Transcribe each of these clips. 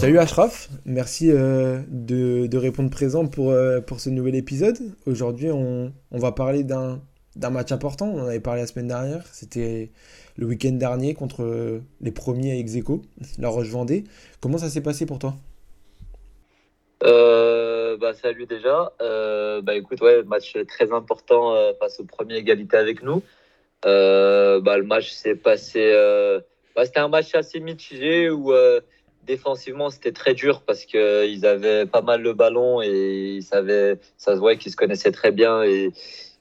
Salut Ashraf, merci euh, de, répondre présent pour, euh, pour ce nouvel épisode. Aujourd'hui, on, on va parler d'un match important. On en avait parlé la semaine dernière. C'était le week-end dernier contre euh, les premiers à Execo, la Roche-Vendée. Comment ça s'est passé pour toi? Bah, salut déjà. Bah, écoute, ouais, match très important face au premier égalité avec nous. Bah, le match s'est passé. bah, c'était un match assez mitigé où défensivement c'était très dur parce que ils avaient pas mal le ballon et ils savaient, ça se voyait qu'ils se connaissaient très bien et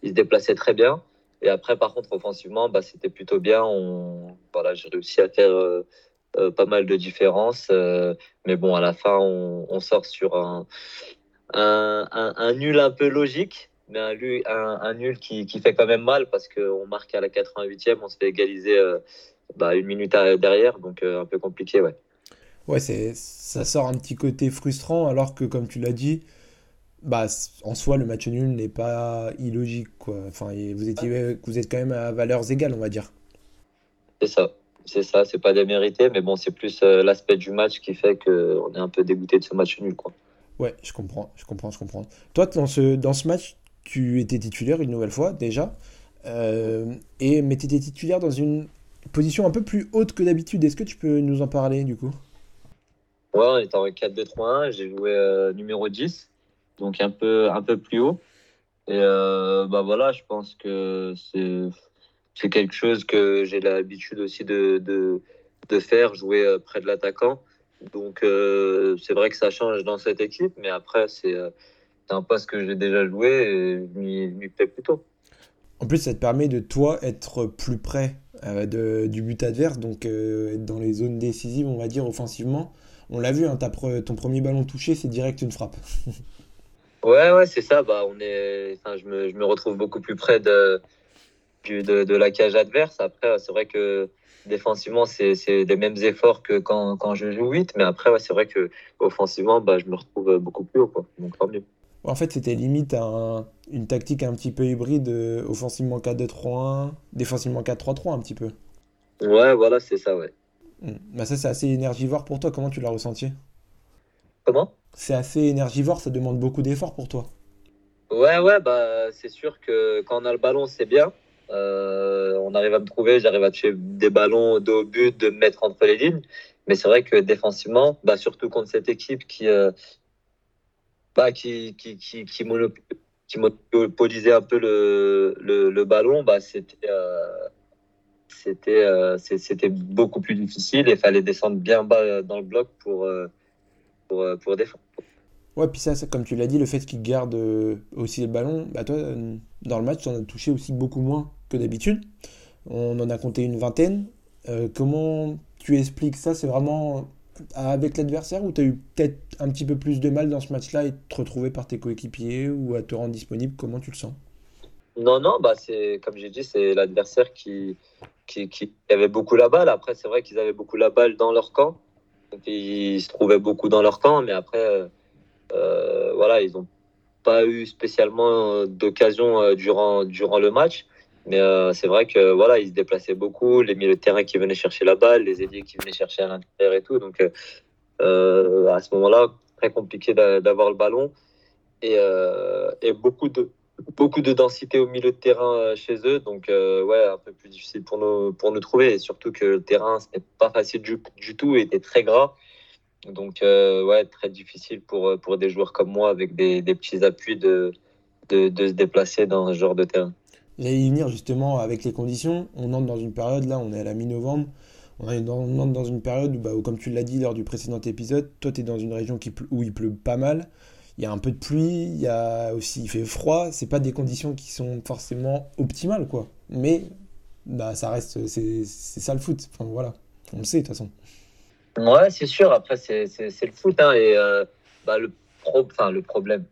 ils se déplaçaient très bien. Et après, par contre, offensivement, bah, c'était plutôt bien. Voilà, j'ai réussi à faire euh, euh, pas mal de différences. euh, mais bon, à la fin, on, sort sur un, nul un peu logique, mais un, nul qui, fait quand même mal parce qu'on marque à la 88e, on se fait égaliser euh, bah, une minute derrière, donc euh, un peu compliqué, ouais. Ouais, c'est, ça sort un petit côté frustrant alors que comme tu l'as dit, bah, en soi le match nul n'est pas illogique quoi. Enfin, vous étiez, vous êtes quand même à valeurs égales, on va dire. C'est ça, c'est ça, c'est pas démérité, mais bon, c'est plus euh, l'aspect du match qui fait qu'on est un peu dégoûté de ce match nul, quoi. Ouais, je comprends, je comprends, je comprends. Toi, dans ce, dans ce match, tu étais titulaire une nouvelle fois déjà, euh, et mais tu étais titulaire dans une position un peu plus haute que d'habitude. Est-ce que tu peux nous en parler du coup? Ouais, on était en 4-2-3-1, j'ai joué euh, numéro 10, donc un peu, un peu plus haut. Et euh, bah voilà, je pense que c'est quelque chose que j'ai l'habitude aussi de, de, de faire, jouer euh, près de l'attaquant. Donc c'est vrai que ça change dans cette équipe, mais après c'est un poste que j'ai déjà joué et je m'y plais plutôt. En plus, ça te permet de toi être plus près de- du but adverse, donc être dans les zones décisives, on va dire offensivement. On l'a vu, hein, pre- ton premier ballon touché, c'est direct une frappe. Ouais, ouais, c'est ça. Bah, on est, enfin, je me, je me retrouve beaucoup plus près de, de, de la cage adverse. Après, c'est vrai que défensivement, c'est, c'est les mêmes efforts que quand, quand je joue 8. Mais après, ouais, c'est vrai que offensivement, bah, je me retrouve beaucoup plus haut, quoi. Donc, tant mieux. En fait, c'était limite un- une tactique un petit peu hybride, euh, offensivement 4-2-3-1, défensivement 4-3-3 un petit peu. Ouais, voilà, c'est ça, ouais. Bah ça, c'est assez énergivore pour toi. Comment tu l'as ressenti? Comment? C'est assez énergivore, ça demande beaucoup d'efforts pour toi. Ouais, ouais, bah, c'est sûr que quand on a le ballon, c'est bien. Euh, on arrive à me trouver, j'arrive à toucher des ballons de haut but, de me mettre entre les lignes. Mais c'est vrai que défensivement, bah, surtout contre cette équipe qui, euh, bah, qui, qui, qui, qui monopolisait un peu le, le, le ballon, bah, c'était euh, c'était euh, c'était beaucoup plus difficile et il fallait descendre bien bas dans le bloc pour, euh, pour, euh, pour défendre. Ouais, puis ça, ça, comme tu l'as dit, le fait qu'il garde euh, aussi le ballon, bah toi, euh, dans le match, tu en as touché aussi beaucoup moins que d'habitude. On en a compté une vingtaine. Euh, comment tu expliques ça? C'est vraiment avec l'adversaire ou tu as eu peut-être un petit peu plus de mal dans ce match-là et te retrouver par tes coéquipiers ou à te rendre disponible? Comment tu le sens? Non, non, bah c'est comme j'ai dit, c'est l'adversaire qui, qui, qui avait beaucoup la balle. Après, c'est vrai qu'ils avaient beaucoup la balle dans leur camp. Ils se trouvaient beaucoup dans leur camp, mais après, euh, euh, voilà, ils n'ont pas eu spécialement d'occasion euh, durant, le match. Mais c'est vrai que voilà, ils se déplaçaient beaucoup, les milieux de terrain qui venaient chercher la balle, les ailiers qui venaient chercher à l'intérieur et tout. Donc à ce moment-là, très compliqué d'a- d'avoir le ballon et beaucoup de beaucoup de densité au milieu de terrain euh, chez eux. Donc euh, ouais, un peu plus difficile pour nous pour nous trouver et surtout que le terrain c'était pas facile du, du tout, et était très gras. Donc euh, ouais, très difficile pour pour des joueurs comme moi avec des, des petits appuis de, de se déplacer dans ce genre de terrain. J'allais y venir justement avec les conditions. On entre dans une période, là, on est à la mi-novembre. On on entre dans une période où, bah, comme tu l'as dit lors du précédent épisode, toi, tu es dans une région qui, où il pleut pas mal. Il y a un peu de pluie, il y a aussi, il fait froid. C'est pas des conditions qui sont forcément optimales, quoi. Mais, bah, ça reste, c'est ça le foot. Voilà. On le sait, de toute façon. Ouais, c'est sûr. Après, c'est le foot hein, et euh, bah le problème.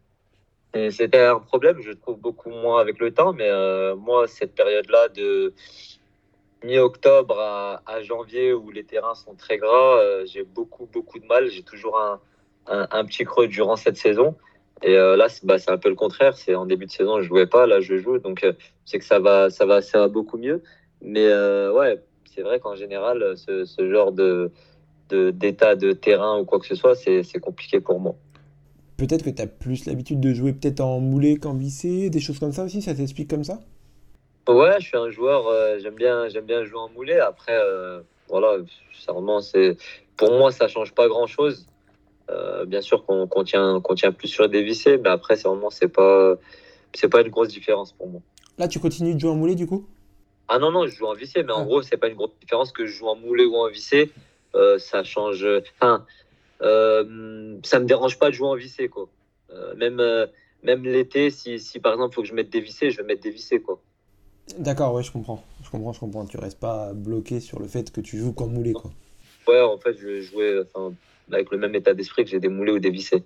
C'était un problème, je trouve beaucoup moins avec le temps, mais euh, moi, cette période-là de mi-octobre à, à janvier où les terrains sont très gras, euh, j'ai beaucoup, beaucoup de mal. J'ai toujours un, un, un petit creux durant cette saison. Et euh, là, c'est bah, c'est un peu le contraire. C'est en début de saison, je jouais pas, là, je joue. Donc, euh, c'est que ça va, ça va, ça va beaucoup mieux. Mais euh, ouais, c'est vrai qu'en général, ce, ce genre de, d'état de, terrain ou quoi que ce soit, c'est compliqué pour moi. Peut-être que tu as plus l'habitude de jouer peut-être en moulé qu'en vissé, des choses comme ça aussi, ça t'explique comme ça? Ouais, je suis un joueur, euh, j'aime bien, j'aime bien jouer en moulé. Après, euh, voilà, c'est, pour moi, ça change pas grand-chose. Euh, bien sûr qu'on tient, tient, plus sur des vissés, mais après, c'est vraiment, c'est pas, c'est pas une grosse différence pour moi. Là, tu continues de jouer en moulé du coup? Ah non, non, je joue en vissé, mais en ah. gros, c'est pas une grosse différence que je joue en moulé ou en vissé. Euh, ça change. Enfin, euh, ça me dérange pas de jouer en vissé, quoi. Même même l'été, si, si, par exemple, il faut que je mette des vissés, je vais mettre des vissés, quoi. D'accord, ouais, je comprends. Je comprends, je comprends. Tu restes pas bloqué sur le fait que tu joues qu'en moulé, quoi. Ouais, en fait, je jouais avec le même état d'esprit que j'ai des moulés ou des vissés.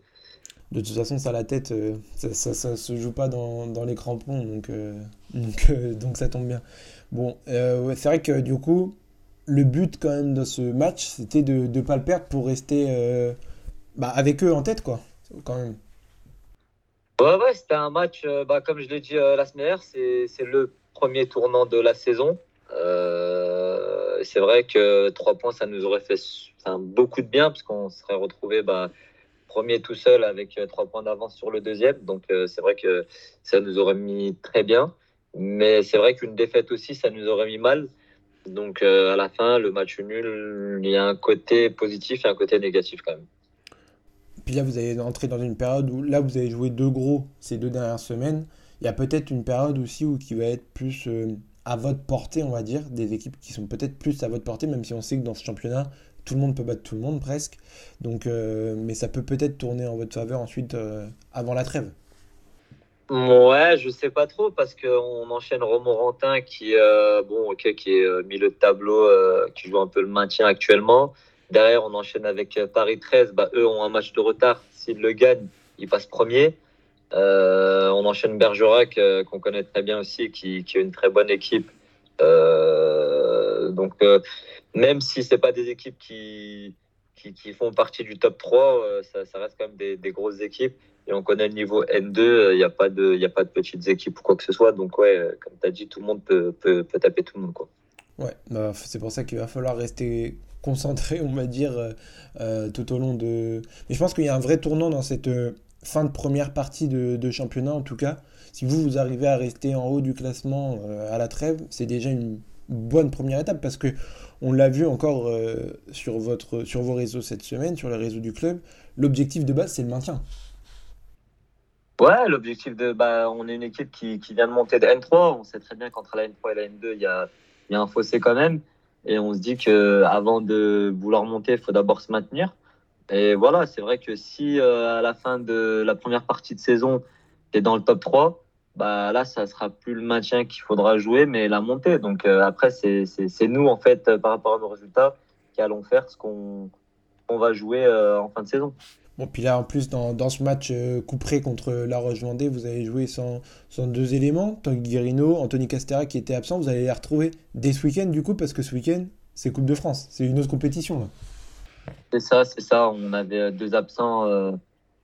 De toute façon, ça la tête, ça, ça, se joue pas dans, dans les crampons, donc, donc, donc, ça tombe bien. Bon, c'est vrai que du coup, le but quand même de ce match, c'était de ne pas le perdre pour rester euh, bah, avec eux en tête, quoi, quand même. Ouais, ouais, c'était un match, euh, bah, comme je l'ai dit euh, la semaine dernière, c'est le premier tournant de la saison. C'est vrai que trois points, ça nous aurait fait beaucoup de bien, parce qu'on serait retrouvé bah, premier tout seul avec trois points d'avance sur le deuxième. Donc c'est vrai que ça nous aurait mis très bien. Mais c'est vrai qu'une défaite aussi, ça nous aurait mis mal. Donc euh, à la fin, le match nul, il y a un côté positif et un côté négatif quand même. Puis là, vous allez entrer dans une période où là, vous avez joué deux gros ces deux dernières semaines. Il y a peut-être une période aussi où qui va être plus euh, à votre portée, on va dire, des équipes qui sont peut-être plus à votre portée, même si on sait que dans ce championnat, tout le monde peut battre tout le monde presque. Donc, euh, mais ça peut peut-être tourner en votre faveur ensuite avant la trêve. Ouais, je sais pas trop parce qu'on enchaîne Romorantin qui, euh, bon, qui est euh, milieu de tableau, euh, qui joue un peu le maintien actuellement. Derrière, on enchaîne avec Paris 13. Bah, eux ont un match de retard. S'ils le gagnent, ils passent premier. On enchaîne Bergerac, qu'on connaît très bien aussi, qui, qui, a une très bonne équipe. donc, même si c'est pas des équipes qui, qui, font partie du top 3, ça, reste quand même des, grosses équipes et on connaît le niveau N2, il euh, n'y a, pas de, a pas de petites équipes ou quoi que ce soit. Donc, ouais, euh, comme tu as dit, tout le monde peut, peut, peut, taper tout le monde. Quoi. Ouais, bah, c'est pour ça qu'il va falloir rester concentré, on va dire, euh, tout au long de. Mais je pense qu'il y a un vrai tournant dans cette fin de première partie de, championnat, en tout cas. Si vous, vous arrivez à rester en haut du classement à la trêve, c'est déjà une bonne première étape parce que on l'a vu encore sur, votre, sur vos réseaux cette semaine, sur les réseaux du club. L'objectif de base, c'est le maintien. Ouais, l'objectif de. Bah, on est une équipe qui, vient de monter de N3. On sait très bien qu'entre la N3 et la N2, il y a, y a un fossé quand même. Et on se dit que avant de vouloir monter, il faut d'abord se maintenir. Et voilà, c'est vrai que si euh, à la fin de la première partie de saison, tu es dans le top 3, bah là, ça sera plus le maintien qu'il faudra jouer, mais la montée. Donc euh, après, c'est nous, en fait, par rapport à nos résultats, qui allons faire ce qu'on va jouer euh, en fin de saison. Bon, puis là, en plus, dans, dans ce match euh, couperé contre La Roche-Vendée, vous avez joué sans, sans, deux éléments. Tanguy Guerino, Anthony Castera qui était absent. Vous allez les retrouver dès ce week-end, du coup, parce que ce week-end, c'est Coupe de France. C'est une autre compétition. C'est ça, c'est ça. On avait deux absents, euh,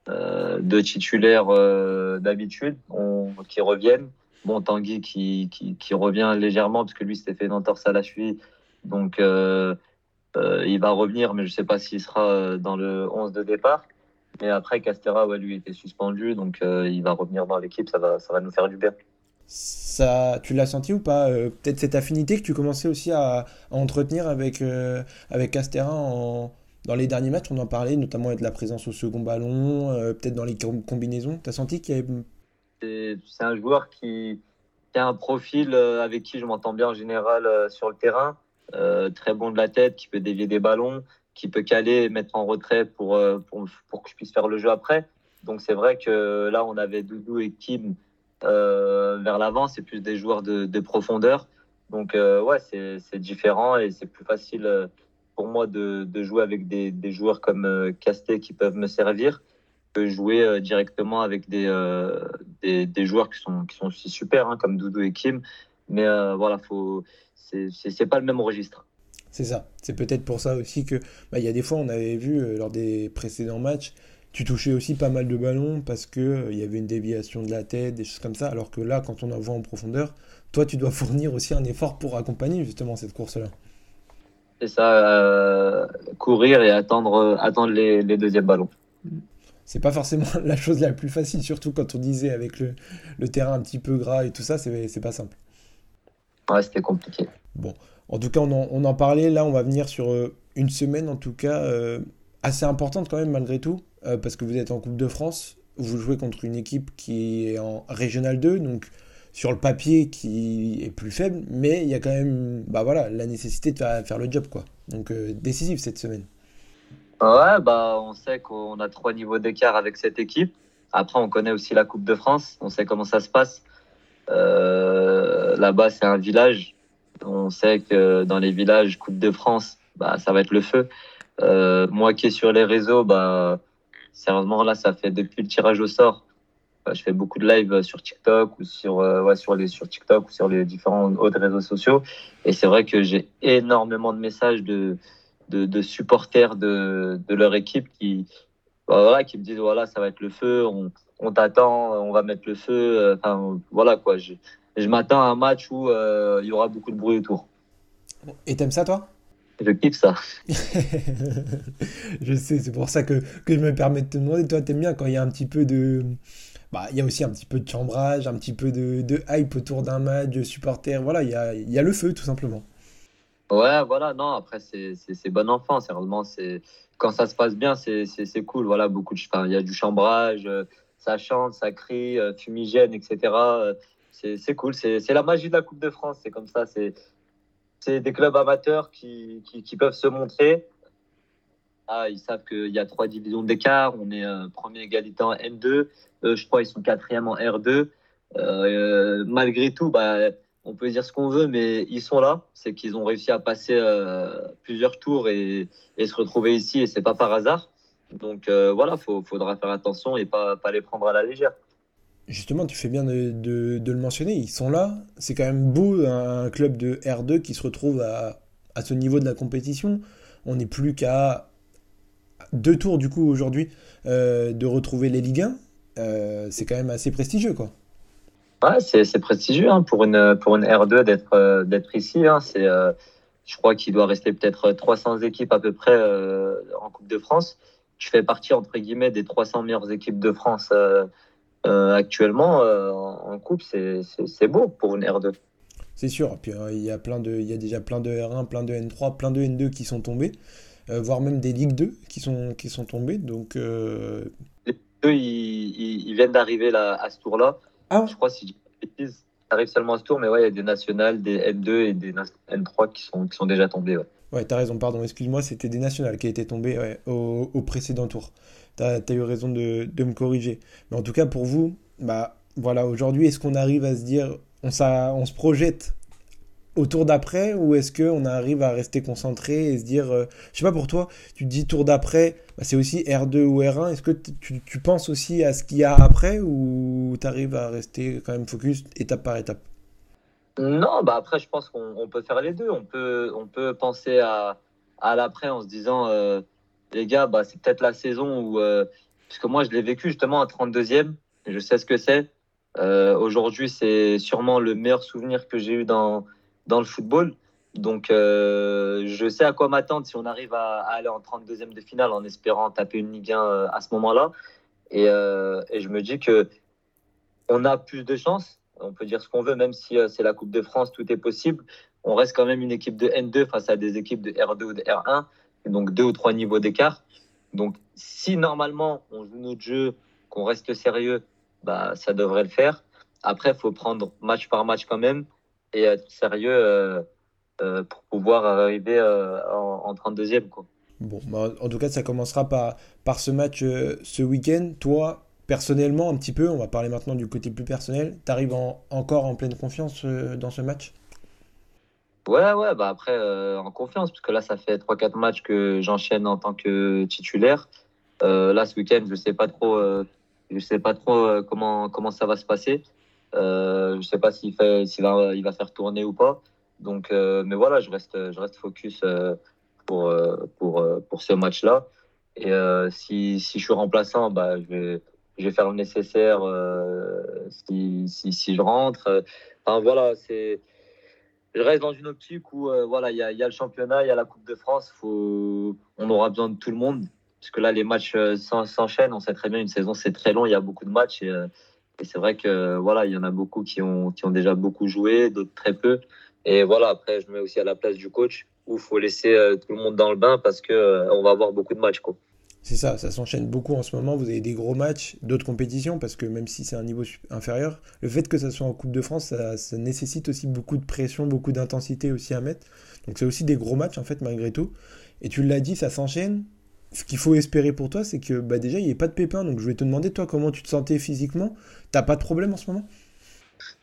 euh deux titulaires euh, d'habitude qui reviennent. Bon, Tanguy qui, revient légèrement, parce que lui s'était fait une entorse à la cheville. Donc, il va revenir, mais je ne sais pas s'il sera dans le 11 de départ. Mais après, Castera, ouais, lui, était suspendu, donc euh, il va revenir dans l'équipe, ça va, ça va nous faire du bien. Ça, tu l'as senti ou pas euh, Peut-être cette affinité que tu commençais aussi à, entretenir avec, euh, avec Castera en, dans les derniers matchs, on en parlait, notamment avec la présence au second ballon, peut-être dans les combinaisons. Tu as senti qu'il y avait. C'est un joueur qui, a un profil avec qui je m'entends bien en général sur le terrain. très bon de la tête, qui peut dévier des ballons, qui peut caler et mettre en retrait pour, euh, pour, que je puisse faire le jeu après. Donc c'est vrai que là, on avait Doudou et Kim euh, vers l'avant, c'est plus des joueurs de, de profondeur. Donc euh, ouais, c'est différent et c'est plus facile pour moi de, jouer avec des, joueurs comme Casté qui peuvent me servir que jouer directement avec des, des, des, joueurs qui sont, qui sont aussi super, hein, comme Doudou et Kim. Mais voilà, faut, c'est pas le même registre. C'est ça. C'est peut-être pour ça aussi que bah, y a des fois on avait vu euh, lors des précédents matchs, tu touchais aussi pas mal de ballons parce que euh, y avait une déviation de la tête, des choses comme ça. Alors que là, quand on envoie en profondeur, toi tu dois fournir aussi un effort pour accompagner justement cette course-là. C'est ça, courir et attendre, attendre les, les deuxièmes ballons c'est pas forcément la chose la plus facile, surtout quand on disait avec le, le terrain un petit peu gras et tout ça, c'est pas simple. Ouais, c'était compliqué. Bon, en tout cas, on en, on en, parlait. Là, on va venir sur euh, une semaine, en tout cas, euh, assez importante quand même, malgré tout, euh, parce que vous êtes en Coupe de France. Vous jouez contre une équipe qui est en Régional 2, donc sur le papier qui est plus faible, mais il y a quand même bah voilà, la nécessité de faire, le job. quoi. Donc, décisif cette semaine. Ouais, bah, on sait qu'on a trois niveaux d'écart avec cette équipe. Après, on connaît aussi la Coupe de France. On sait comment ça se passe. Euh, Là-bas, c'est un village. On sait que dans les villages Coupe de France, bah, ça va être le feu. Euh, moi qui est sur les réseaux, bah, sérieusement, là, ça fait depuis le tirage au sort. Bah, je fais beaucoup de live sur TikTok ou sur, euh, ouais, sur, les, sur TikTok ou sur les différents autres réseaux sociaux. Et c'est vrai que j'ai énormément de messages de, de, supporters de, de, leur équipe qui, bah, voilà, qui me disent voilà, ça va être le feu, on, on t'attend, on va mettre le feu. Euh, enfin, voilà quoi. Je, je m'attends à un match où euh, il y aura beaucoup de bruit autour. Et t'aimes ça, toi? Je kiffe ça. je sais, c'est pour ça que, que, je me permets de te demander. Toi, t'aimes bien quand il y a un petit peu de. Bah, y a aussi un petit peu de chambrage, un petit peu de, de hype autour d'un match, de supporters. Voilà, il y a, y a le feu, tout simplement. Ouais, voilà, non, après, c'est bon enfant, sérieusement. Quand ça se passe bien, c'est cool. Voilà, beaucoup de. il y a du chambrage, euh, ça chante, ça crie, euh, fumigène, etc. Euh, c'est cool. C'est la magie de la Coupe de France. C'est comme ça. C'est des clubs amateurs qui, qui, peuvent se montrer. Ah, ils savent qu'il y a trois divisions d'écart. On est premier égalité en N2. je crois qu'ils sont quatrième en R2. malgré tout, bah, on peut dire ce qu'on veut, mais ils sont là. C'est qu'ils ont réussi à passer euh, plusieurs tours et, se retrouver ici, et c'est pas par hasard. Donc euh, voilà, il faudra faire attention et pas, pas les prendre à la légère. Justement, tu fais bien de, le mentionner, ils sont là. C'est quand même beau un club de R2 qui se retrouve à, ce niveau de la compétition. On n'est plus qu'à deux tours du coup aujourd'hui euh, de retrouver les Ligue 1. c'est quand même assez prestigieux quoi. Ouais, c'est prestigieux hein, pour, une, pour une R2 d'être euh, d'être ici. Hein. C'est, euh, je crois qu'il doit rester peut-être 300 équipes à peu près euh, en Coupe de France. Tu fais partie, entre guillemets, des 300 meilleures équipes de France actuellement en Coupe. C'est beau pour une R2. C'est sûr. Puis il y, a plein de, il y a déjà plein de R1, plein de N3, plein de N2 qui sont tombés, voire même des Ligue 2 qui sont, qui sont tombés. Donc, Les deux, ils, ils viennent d'arriver à ce tour-là. Ah. Je crois, si je arrive seulement à ce tour, mais ouais, il y a des nationales, des N2 et des N3 qui sont, qui sont déjà tombés. Ouais, ouais t'as raison, pardon, excuse-moi, c'était des nationales qui étaient tombées au, au, précédent tour. T'as as eu raison de, de, me corriger. Mais en tout cas, pour vous, bah voilà, aujourd'hui, est-ce qu'on arrive à se dire, on, on se projette au tour d'après ou est-ce qu'on arrive à rester concentré et se dire, euh, je sais pas pour toi, tu dis tour d'après, bah, c'est aussi R2 ou R1, est-ce que tu, tu, penses aussi à ce qu'il y a après ou tu arrives à rester quand même focus étape par étape? Non, bah après je pense qu'on peut faire les deux, on peut, on peut penser à, à l'après en se disant, euh, les gars, bah, c'est peut-être la saison où, euh, parce que moi je l'ai vécu justement à 32e, je sais ce que c'est. Aujourd'hui, c'est sûrement le meilleur souvenir que j'ai eu dans, dans le football. Donc, euh, je sais à quoi m'attendre si on arrive à, aller en 32e de finale en espérant taper une Ligue 1 euh, à ce moment-là. Et, euh, et, je me dis que on a plus de chances. On peut dire ce qu'on veut, même si c'est la Coupe de France, tout est possible. On reste quand même une équipe de N2 face à des équipes de R2 ou de R1, donc deux ou trois niveaux d'écart. Donc, si normalement on joue notre jeu, qu'on reste sérieux, bah, ça devrait le faire. Après, il faut prendre match par match quand même et être sérieux euh, euh, pour pouvoir arriver euh, en, 32e. Quoi. Bon, bah, en tout cas, ça commencera par, par ce match ce week-end. Toi, personnellement, un petit peu, on va parler maintenant du côté plus personnel, tu arrives encore en pleine confiance dans ce match? Ouais, ouais, bah après, en confiance, parce que là, ça fait 3-4 matchs que j'enchaîne en tant que titulaire. là, ce week-end, je sais pas trop, je sais pas trop comment, comment ça va se passer. Euh, je ne sais pas s'il va, faire tourner ou pas. Donc, euh, mais voilà, je reste, focus euh, pour, ce match-là. Et si, je suis remplaçant, bah, je, vais, faire le nécessaire si, je rentre. Enfin, voilà, je reste dans une optique où voilà, il y a, le championnat, il y a la Coupe de France. On aura besoin de tout le monde. Parce que là, les matchs s'enchaînent. On sait très bien, une saison, c'est très long. Il y a beaucoup de matchs. Et c'est vrai que voilà, il y en a beaucoup qui ont, qui ont déjà beaucoup joué, d'autres très peu. Et voilà, après, je me mets aussi à la place du coach où il faut laisser tout le monde dans le bain parce qu'on on va avoir beaucoup de matchs. C'est ça, ça s'enchaîne beaucoup en ce moment. Vous avez des gros matchs, d'autres compétitions, parce que même si c'est un niveau inférieur, le fait que ça soit en Coupe de France, ça, nécessite aussi beaucoup de pression, beaucoup d'intensité aussi à mettre. Donc c'est aussi des gros matchs en fait, malgré tout. Et tu l'as dit, ça s'enchaîne. Ce qu'il faut espérer pour toi, c'est que bah, déjà, il n'y ait pas de pépins. Donc je vais te demander, toi, comment tu te sentais physiquement? T'as pas de problème en ce moment?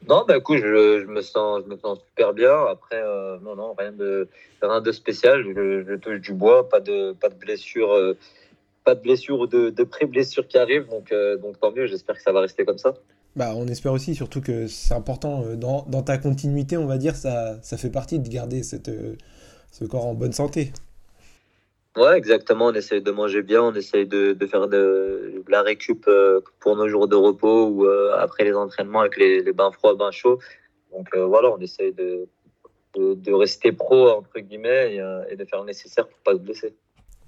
Non, bah écoute, je, me sens, je me sens super bien. Après, euh, non, non, rien de, rien de spécial. Je, touche du bois, pas de, pas de blessure. Euh, pas de blessures ou de, pré-blessures qui arrivent. Donc, euh, donc tant mieux, j'espère que ça va rester comme ça. Bah, on espère aussi, surtout que c'est important dans, dans, ta continuité, on va dire, ça, ça fait partie de garder cette, ce corps en bonne santé. Ouais, exactement. On essaye de manger bien, on essaye de, de faire de, la récup pour nos jours de repos ou après les entraînements avec les, les, bains froids, bains chauds. Donc voilà, on essaye de, de, rester pro, entre guillemets, et, de faire le nécessaire pour pas se blesser.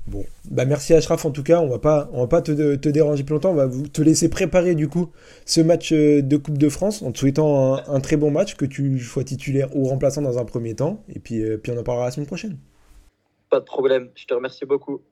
Bon, bah merci Ashraf en tout cas, on va pas, on va pas te, te, déranger plus longtemps, on va te laisser préparer du coup ce match euh, de Coupe de France en te souhaitant un, très bon match, que tu sois titulaire ou remplaçant dans un premier temps, et puis, euh, puis on en parlera la semaine prochaine. Pas de problème, je te remercie beaucoup.